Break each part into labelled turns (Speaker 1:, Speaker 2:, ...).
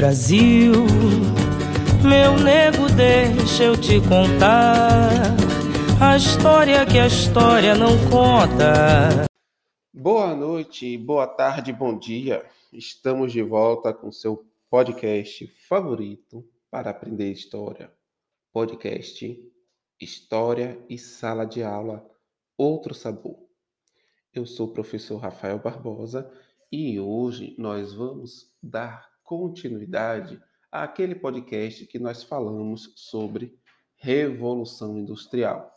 Speaker 1: Brasil, meu nego, deixa eu te contar a história que a história não conta.
Speaker 2: Boa noite, boa tarde, bom dia. Estamos de volta com seu podcast favorito para aprender história. Podcast História e Sala de Aula Outro Sabor. Eu sou o professor Rafael Barbosa e hoje nós vamos dar continuidade àquele podcast que nós falamos sobre Revolução Industrial.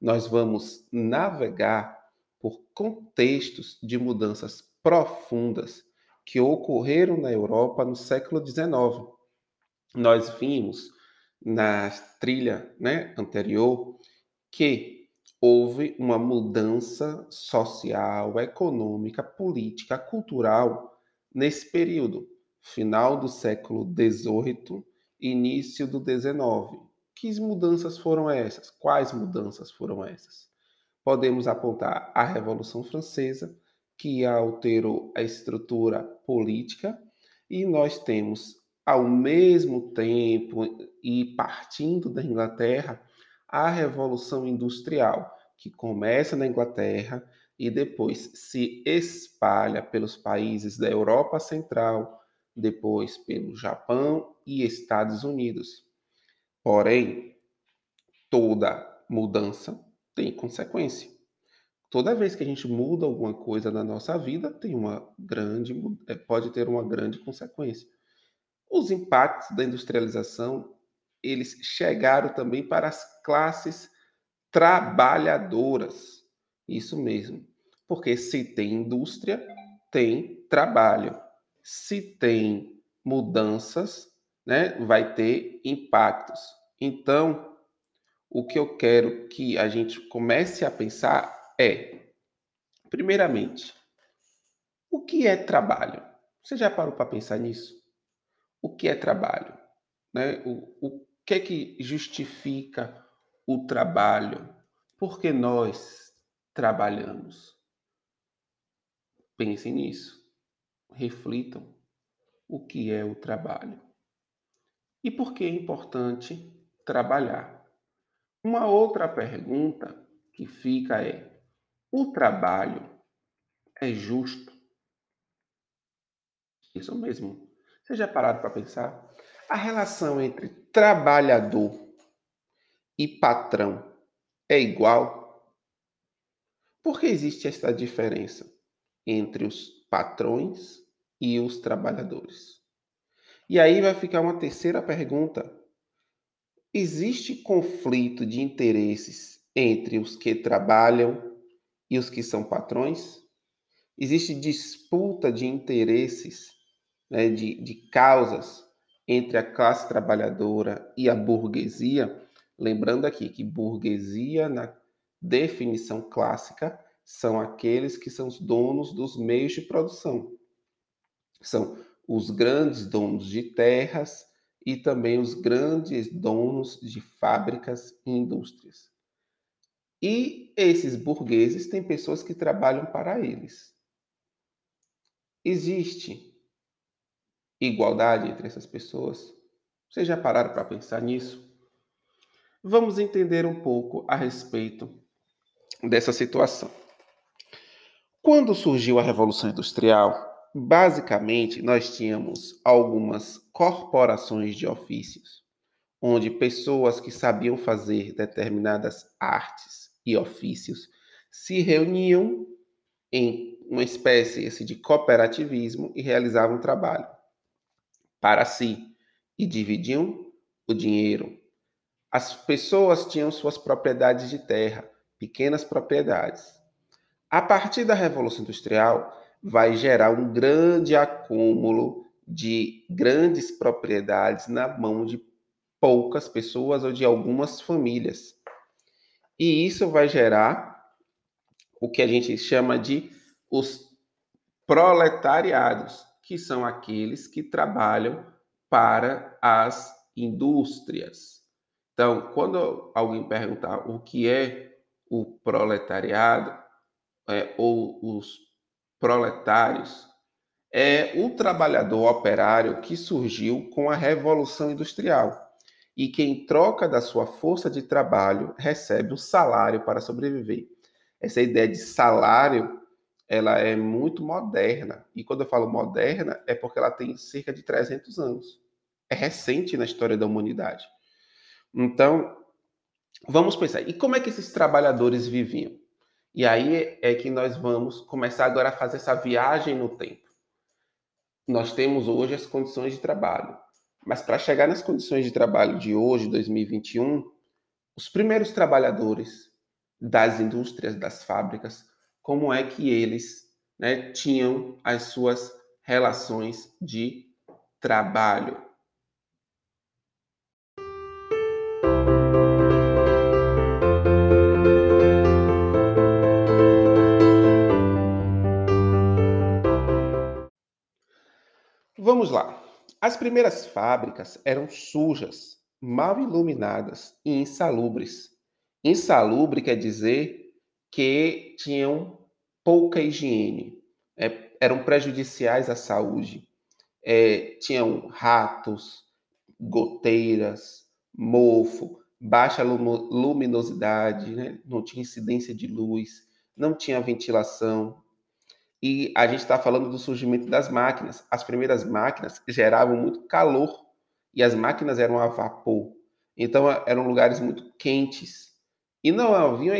Speaker 2: Nós vamos navegar por contextos de mudanças profundas que ocorreram na Europa no século XIX. Nós vimos na trilha né, anterior que houve uma mudança social, econômica, política, cultural nesse período, final do século XVIII, início do XIX. Que mudanças foram essas? Quais mudanças foram essas? Podemos apontar a Revolução Francesa, que alterou a estrutura política, e nós temos, ao mesmo tempo, e partindo da Inglaterra, a Revolução Industrial, que começa na Inglaterra e depois se espalha pelos países da Europa Central, depois pelo Japão e Estados Unidos. Porém, toda mudança tem consequência. Toda vez que a gente muda alguma coisa na nossa vida, tem uma grande, é, pode ter uma grande consequência. Os impactos da industrialização, eles chegaram também para as classes trabalhadoras. Isso mesmo. Porque se tem indústria, tem trabalho. Se tem mudanças, né, vai ter impactos. Então, o que eu quero que a gente comece a pensar é, primeiramente, o que é trabalho? Você já parou para pensar nisso? O que é trabalho? Né? O, o que é que justifica o trabalho? Por que nós trabalhamos? Pensem nisso. Reflitam o que é o trabalho. E por que é importante trabalhar? Uma outra pergunta que fica é: o trabalho é justo? Isso mesmo. Você já pararam para pensar? A relação entre trabalhador e patrão é igual? Por que existe essa diferença entre os patrões e os trabalhadores? E aí vai ficar uma terceira pergunta. Existe conflito de interesses entre os que trabalham e os que são patrões? Existe disputa de interesses, né, de, de causas entre a classe trabalhadora e a burguesia? Lembrando aqui que burguesia, na definição clássica, são aqueles que são os donos dos meios de produção. São os grandes donos de terras e também os grandes donos de fábricas e indústrias. E esses burgueses têm pessoas que trabalham para eles. Existe igualdade entre essas pessoas? Vocês já pararam para pensar nisso? Vamos entender um pouco a respeito dessa situação. Quando surgiu a Revolução Industrial, basicamente nós tínhamos algumas corporações de ofícios, onde pessoas que sabiam fazer determinadas artes e ofícios se reuniam em uma espécie de cooperativismo e realizavam trabalho para si e dividiam o dinheiro. As pessoas tinham suas propriedades de terra, pequenas propriedades. A partir da Revolução Industrial, vai gerar um grande acúmulo de grandes propriedades na mão de poucas pessoas ou de algumas famílias. E isso vai gerar o que a gente chama de os proletariados, que são aqueles que trabalham para as indústrias. Então, quando alguém perguntar o que é o proletariado é, ou os proletários, é o trabalhador operário que surgiu com a Revolução Industrial e que, em troca da sua força de trabalho, recebe um salário para sobreviver. Essa ideia de salário ela é muito moderna. E quando eu falo moderna, é porque ela tem cerca de 300 anos. É recente na história da humanidade. Então, vamos pensar. E como é que esses trabalhadores viviam? E aí é que nós vamos começar agora a fazer essa viagem no tempo. Nós temos hoje as condições de trabalho. Mas para chegar nas condições de trabalho de hoje, 2021, os primeiros trabalhadores das indústrias, das fábricas, como é que eles né, tinham as suas relações de trabalho? Vamos lá. As primeiras fábricas eram sujas, mal iluminadas e insalubres. Insalubre quer dizer que tinham pouca higiene, é, eram prejudiciais à saúde. É, tinham ratos, goteiras, mofo, baixa luminosidade, né? não tinha incidência de luz, não tinha ventilação, e a gente está falando do surgimento das máquinas. As primeiras máquinas geravam muito calor e as máquinas eram a vapor. Então eram lugares muito quentes. E não haviam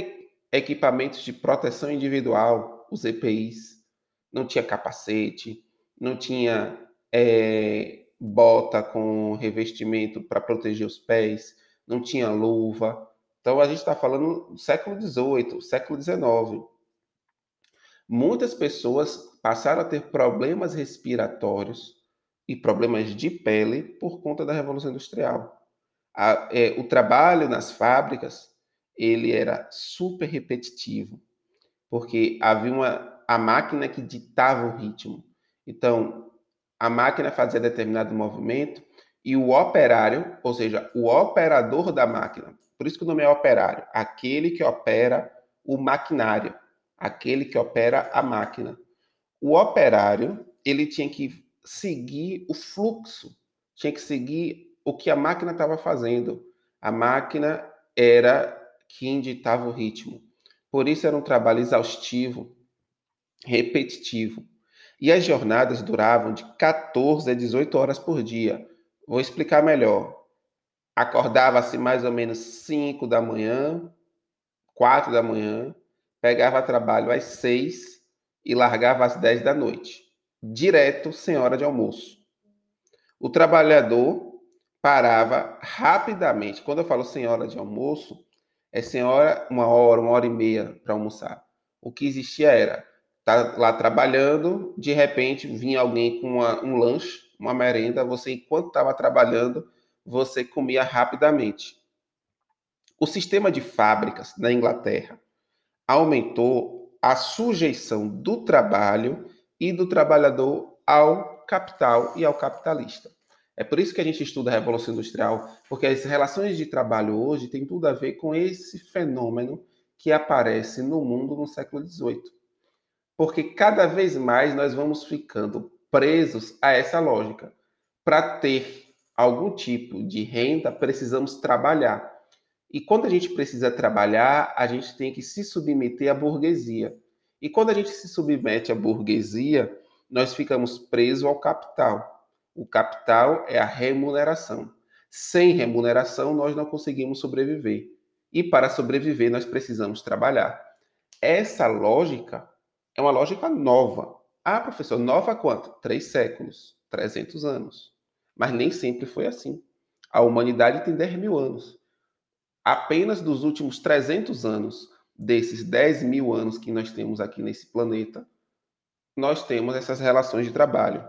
Speaker 2: equipamentos de proteção individual, os EPIs. Não tinha capacete, não tinha é, bota com revestimento para proteger os pés, não tinha luva. Então a gente está falando do século XVIII, século XIX muitas pessoas passaram a ter problemas respiratórios e problemas de pele por conta da Revolução Industrial. A, é, o trabalho nas fábricas ele era super repetitivo, porque havia uma, a máquina que ditava o ritmo. Então, a máquina fazia determinado movimento e o operário, ou seja, o operador da máquina, por isso que o nome é operário, aquele que opera o maquinário, aquele que opera a máquina. O operário, ele tinha que seguir o fluxo, tinha que seguir o que a máquina estava fazendo. A máquina era quem ditava o ritmo. Por isso era um trabalho exaustivo, repetitivo. E as jornadas duravam de 14 a 18 horas por dia. Vou explicar melhor. Acordava-se mais ou menos 5 da manhã, 4 da manhã, pegava trabalho às seis e largava às dez da noite, direto sem hora de almoço. O trabalhador parava rapidamente. Quando eu falo sem hora de almoço, é sem hora, uma hora, uma hora e meia para almoçar. O que existia era tá lá trabalhando, de repente vinha alguém com uma, um lanche, uma merenda, você enquanto estava trabalhando, você comia rapidamente. O sistema de fábricas na Inglaterra aumentou a sujeição do trabalho e do trabalhador ao capital e ao capitalista. É por isso que a gente estuda a Revolução Industrial, porque as relações de trabalho hoje têm tudo a ver com esse fenômeno que aparece no mundo no século XVIII. Porque cada vez mais nós vamos ficando presos a essa lógica. Para ter algum tipo de renda, precisamos trabalhar. E quando a gente precisa trabalhar, a gente tem que se submeter à burguesia. E quando a gente se submete à burguesia, nós ficamos presos ao capital. O capital é a remuneração. Sem remuneração, nós não conseguimos sobreviver. E para sobreviver, nós precisamos trabalhar. Essa lógica é uma lógica nova. Ah, professor, nova quanto? Três séculos, 300 anos. Mas nem sempre foi assim. A humanidade tem 10 mil anos apenas dos últimos 300 anos, desses 10 mil anos que nós temos aqui nesse planeta, nós temos essas relações de trabalho.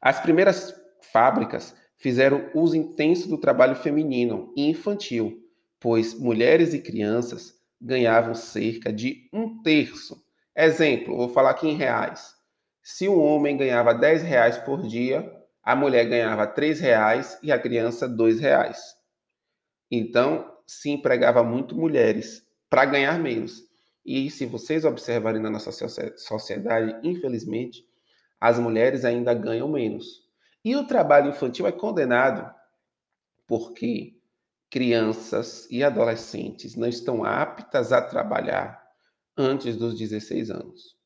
Speaker 2: As primeiras fábricas fizeram uso intenso do trabalho feminino e infantil, pois mulheres e crianças ganhavam cerca de um terço. Exemplo, vou falar aqui em reais. Se um homem ganhava 10 reais por dia, a mulher ganhava 3 reais e a criança 2 reais. Então, se empregava muito mulheres para ganhar menos. E se vocês observarem na nossa sociedade, infelizmente, as mulheres ainda ganham menos. E o trabalho infantil é condenado porque crianças e adolescentes não estão aptas a trabalhar antes dos 16 anos.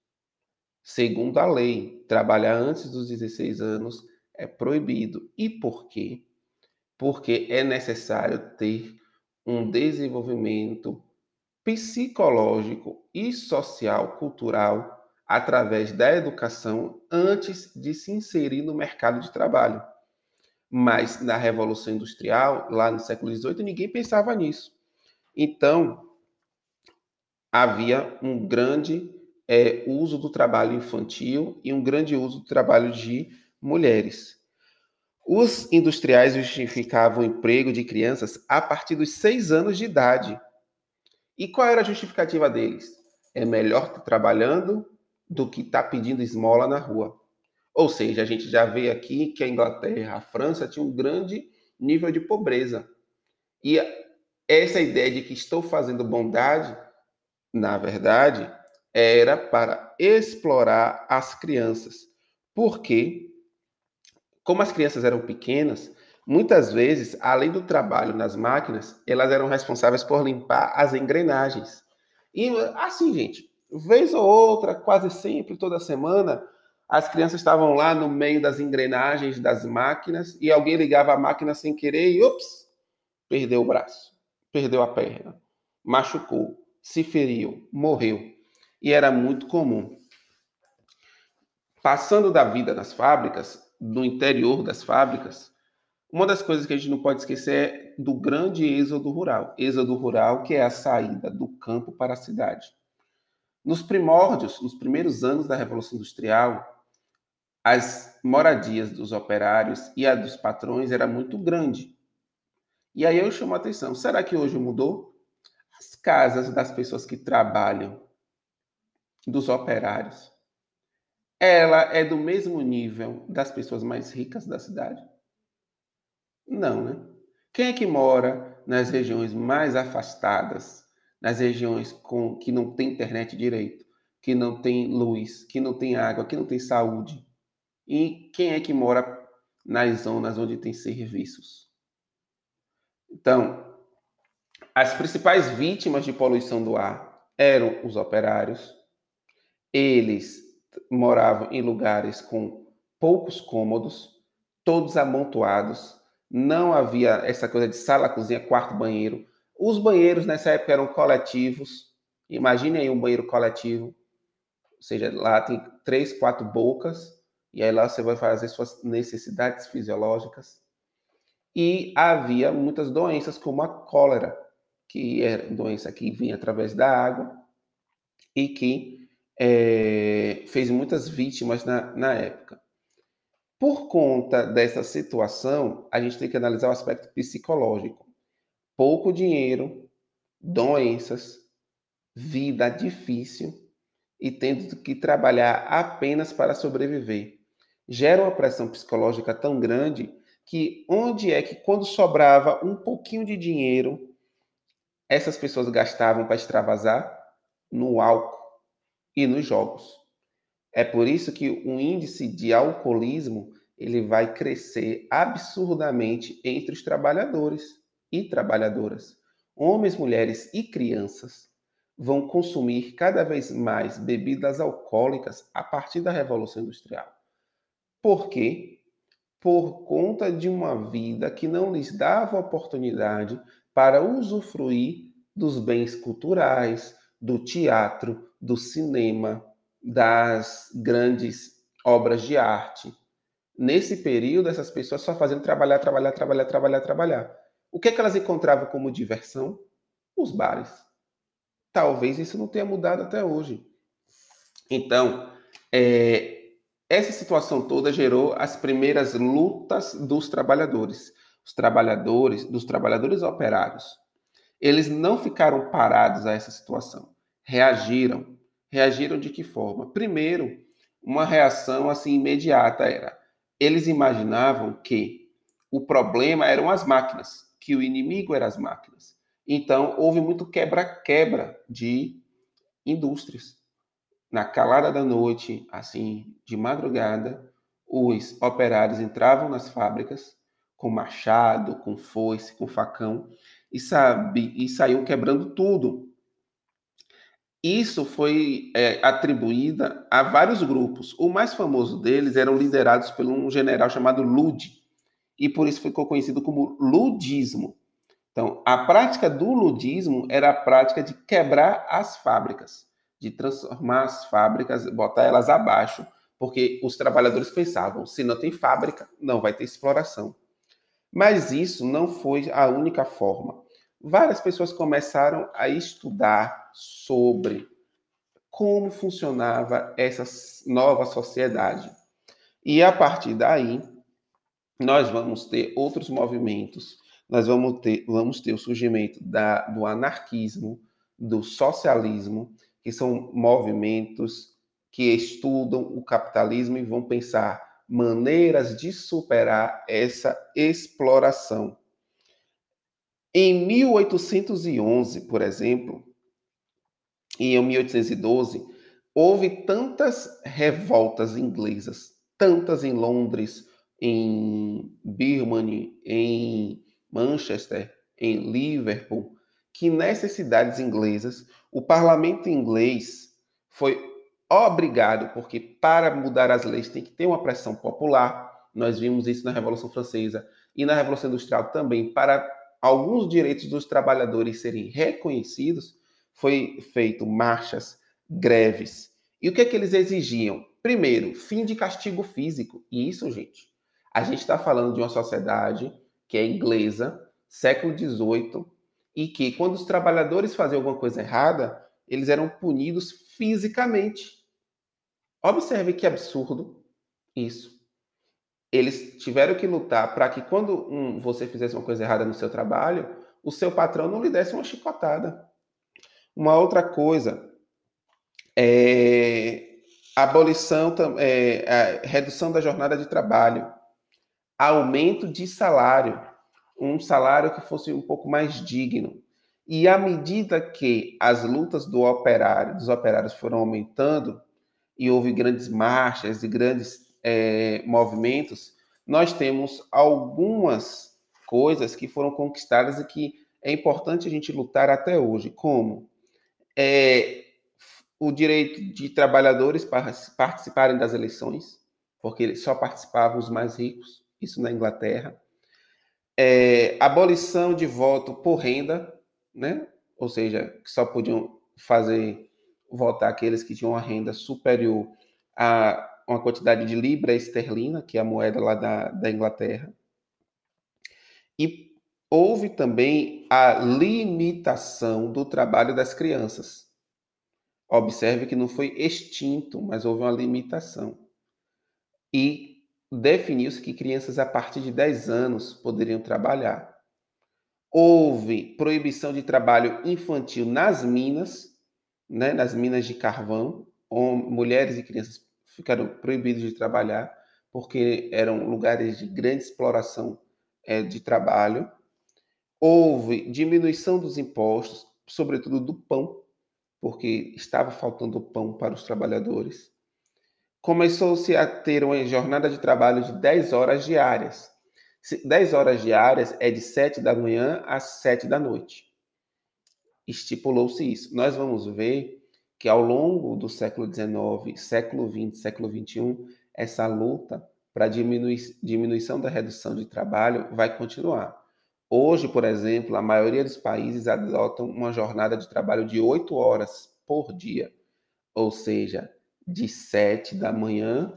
Speaker 2: Segundo a lei, trabalhar antes dos 16 anos é proibido. E por quê? Porque é necessário ter um desenvolvimento psicológico e social cultural através da educação antes de se inserir no mercado de trabalho. Mas na Revolução Industrial, lá no século XVIII, ninguém pensava nisso. Então, havia um grande é, uso do trabalho infantil e um grande uso do trabalho de mulheres. Os industriais justificavam o emprego de crianças a partir dos seis anos de idade. E qual era a justificativa deles? É melhor estar trabalhando do que estar pedindo esmola na rua. Ou seja, a gente já vê aqui que a Inglaterra, a França tinha um grande nível de pobreza. E essa ideia de que estou fazendo bondade, na verdade, era para explorar as crianças. Porque, como as crianças eram pequenas, muitas vezes, além do trabalho nas máquinas, elas eram responsáveis por limpar as engrenagens. E assim, gente, vez ou outra, quase sempre, toda semana, as crianças estavam lá no meio das engrenagens das máquinas e alguém ligava a máquina sem querer e, ups, perdeu o braço, perdeu a perna, machucou, se feriu, morreu. E era muito comum. Passando da vida nas fábricas, no interior das fábricas, uma das coisas que a gente não pode esquecer é do grande êxodo rural. Êxodo rural, que é a saída do campo para a cidade. Nos primórdios, nos primeiros anos da Revolução Industrial, as moradias dos operários e a dos patrões era muito grande. E aí eu chamo a atenção, será que hoje mudou? As casas das pessoas que trabalham, dos operários, ela é do mesmo nível das pessoas mais ricas da cidade? Não, né? Quem é que mora nas regiões mais afastadas, nas regiões com que não tem internet direito, que não tem luz, que não tem água, que não tem saúde? E quem é que mora nas zonas onde tem serviços? Então, as principais vítimas de poluição do ar eram os operários. Eles moravam em lugares com poucos cômodos, todos amontoados. Não havia essa coisa de sala, cozinha, quarto, banheiro. Os banheiros nessa época eram coletivos. Imagine aí um banheiro coletivo. Ou seja, lá tem três, quatro bocas e aí lá você vai fazer suas necessidades fisiológicas. E havia muitas doenças, como a cólera, que é doença que vinha através da água e que é, fez muitas vítimas na, na época. Por conta dessa situação, a gente tem que analisar o aspecto psicológico. Pouco dinheiro, doenças, vida difícil e tendo que trabalhar apenas para sobreviver gera uma pressão psicológica tão grande que onde é que quando sobrava um pouquinho de dinheiro, essas pessoas gastavam para extravasar no álcool e nos jogos. É por isso que o índice de alcoolismo ele vai crescer absurdamente entre os trabalhadores e trabalhadoras. Homens, mulheres e crianças vão consumir cada vez mais bebidas alcoólicas a partir da Revolução Industrial. Por quê? Por conta de uma vida que não lhes dava oportunidade para usufruir dos bens culturais, do teatro, do cinema, das grandes obras de arte. Nesse período, essas pessoas só faziam trabalhar, trabalhar, trabalhar, trabalhar, trabalhar. O que é que elas encontravam como diversão? Os bares. Talvez isso não tenha mudado até hoje. Então, é, essa situação toda gerou as primeiras lutas dos trabalhadores, os trabalhadores, dos trabalhadores operários. Eles não ficaram parados a essa situação, reagiram. Reagiram de que forma? Primeiro, uma reação assim imediata era: eles imaginavam que o problema eram as máquinas, que o inimigo eram as máquinas. Então, houve muito quebra-quebra de indústrias na calada da noite, assim, de madrugada, os operários entravam nas fábricas com machado, com foice, com facão e, sabe, e saíam quebrando tudo. Isso foi é, atribuída a vários grupos. O mais famoso deles eram liderados por um general chamado Lud, e por isso ficou conhecido como ludismo. Então, a prática do ludismo era a prática de quebrar as fábricas, de transformar as fábricas, botar elas abaixo, porque os trabalhadores pensavam: se não tem fábrica, não vai ter exploração. Mas isso não foi a única forma. Várias pessoas começaram a estudar sobre como funcionava essa nova sociedade. E a partir daí, nós vamos ter outros movimentos nós vamos ter, vamos ter o surgimento da, do anarquismo, do socialismo, que são movimentos que estudam o capitalismo e vão pensar maneiras de superar essa exploração. Em 1811, por exemplo, e em 1812, houve tantas revoltas inglesas, tantas em Londres, em Birmania, em Manchester, em Liverpool, que nessas cidades inglesas o parlamento inglês foi obrigado, porque para mudar as leis tem que ter uma pressão popular. Nós vimos isso na Revolução Francesa e na Revolução Industrial também, para alguns direitos dos trabalhadores serem reconhecidos, foi feito marchas, greves. E o que é que eles exigiam? Primeiro, fim de castigo físico. E isso, gente, a gente está falando de uma sociedade que é inglesa, século XVIII, e que quando os trabalhadores faziam alguma coisa errada, eles eram punidos fisicamente. Observe que absurdo isso. Eles tiveram que lutar para que quando um, você fizesse uma coisa errada no seu trabalho, o seu patrão não lhe desse uma chicotada. Uma outra coisa é abolição, é, redução da jornada de trabalho aumento de salário, um salário que fosse um pouco mais digno. E à medida que as lutas do operário, dos operários foram aumentando e houve grandes marchas e grandes é, movimentos, nós temos algumas coisas que foram conquistadas e que é importante a gente lutar até hoje, como é, o direito de trabalhadores participarem das eleições, porque só participavam os mais ricos isso na Inglaterra. É, abolição de voto por renda, né? ou seja, que só podiam fazer votar aqueles que tinham uma renda superior a uma quantidade de libra esterlina, que é a moeda lá da, da Inglaterra. E houve também a limitação do trabalho das crianças. Observe que não foi extinto, mas houve uma limitação. E definiu-se que crianças a partir de 10 anos poderiam trabalhar. Houve proibição de trabalho infantil nas minas, né, nas minas de carvão. Mulheres e crianças ficaram proibidos de trabalhar porque eram lugares de grande exploração é, de trabalho. Houve diminuição dos impostos, sobretudo do pão, porque estava faltando pão para os trabalhadores começou-se a ter uma jornada de trabalho de 10 horas diárias. 10 horas diárias é de 7 da manhã às 7 da noite. Estipulou-se isso. Nós vamos ver que ao longo do século XIX, século XX, século XXI, essa luta para diminui diminuição da redução de trabalho vai continuar. Hoje, por exemplo, a maioria dos países adotam uma jornada de trabalho de 8 horas por dia, ou seja, de 7 da manhã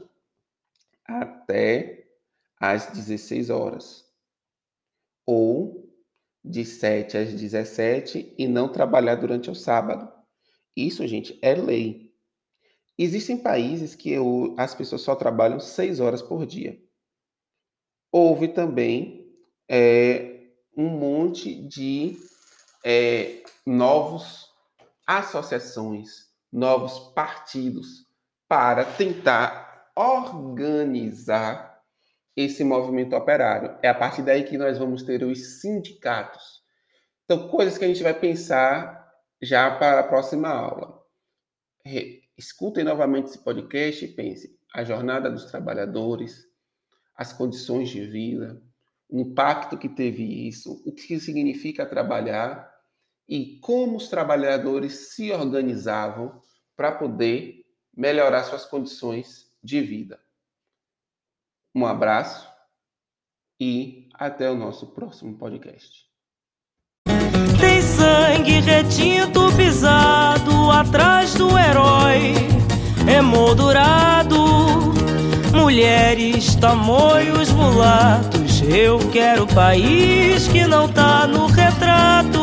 Speaker 2: até às 16 horas. Ou de 7 às 17 e não trabalhar durante o sábado. Isso, gente, é lei. Existem países que as pessoas só trabalham 6 horas por dia. Houve também é, um monte de é, novos associações, novos partidos para tentar organizar esse movimento operário. É a partir daí que nós vamos ter os sindicatos. Então, coisas que a gente vai pensar já para a próxima aula. escutem novamente esse podcast e pensem a jornada dos trabalhadores, as condições de vida, o impacto que teve isso, o que significa trabalhar e como os trabalhadores se organizavam para poder melhorar suas condições de vida. Um abraço e até o nosso próximo podcast.
Speaker 1: Sangue retinto pisado atrás do herói, emoldurado. Mulheres, tamoios, mulatos. Eu quero país que não tá no retrato.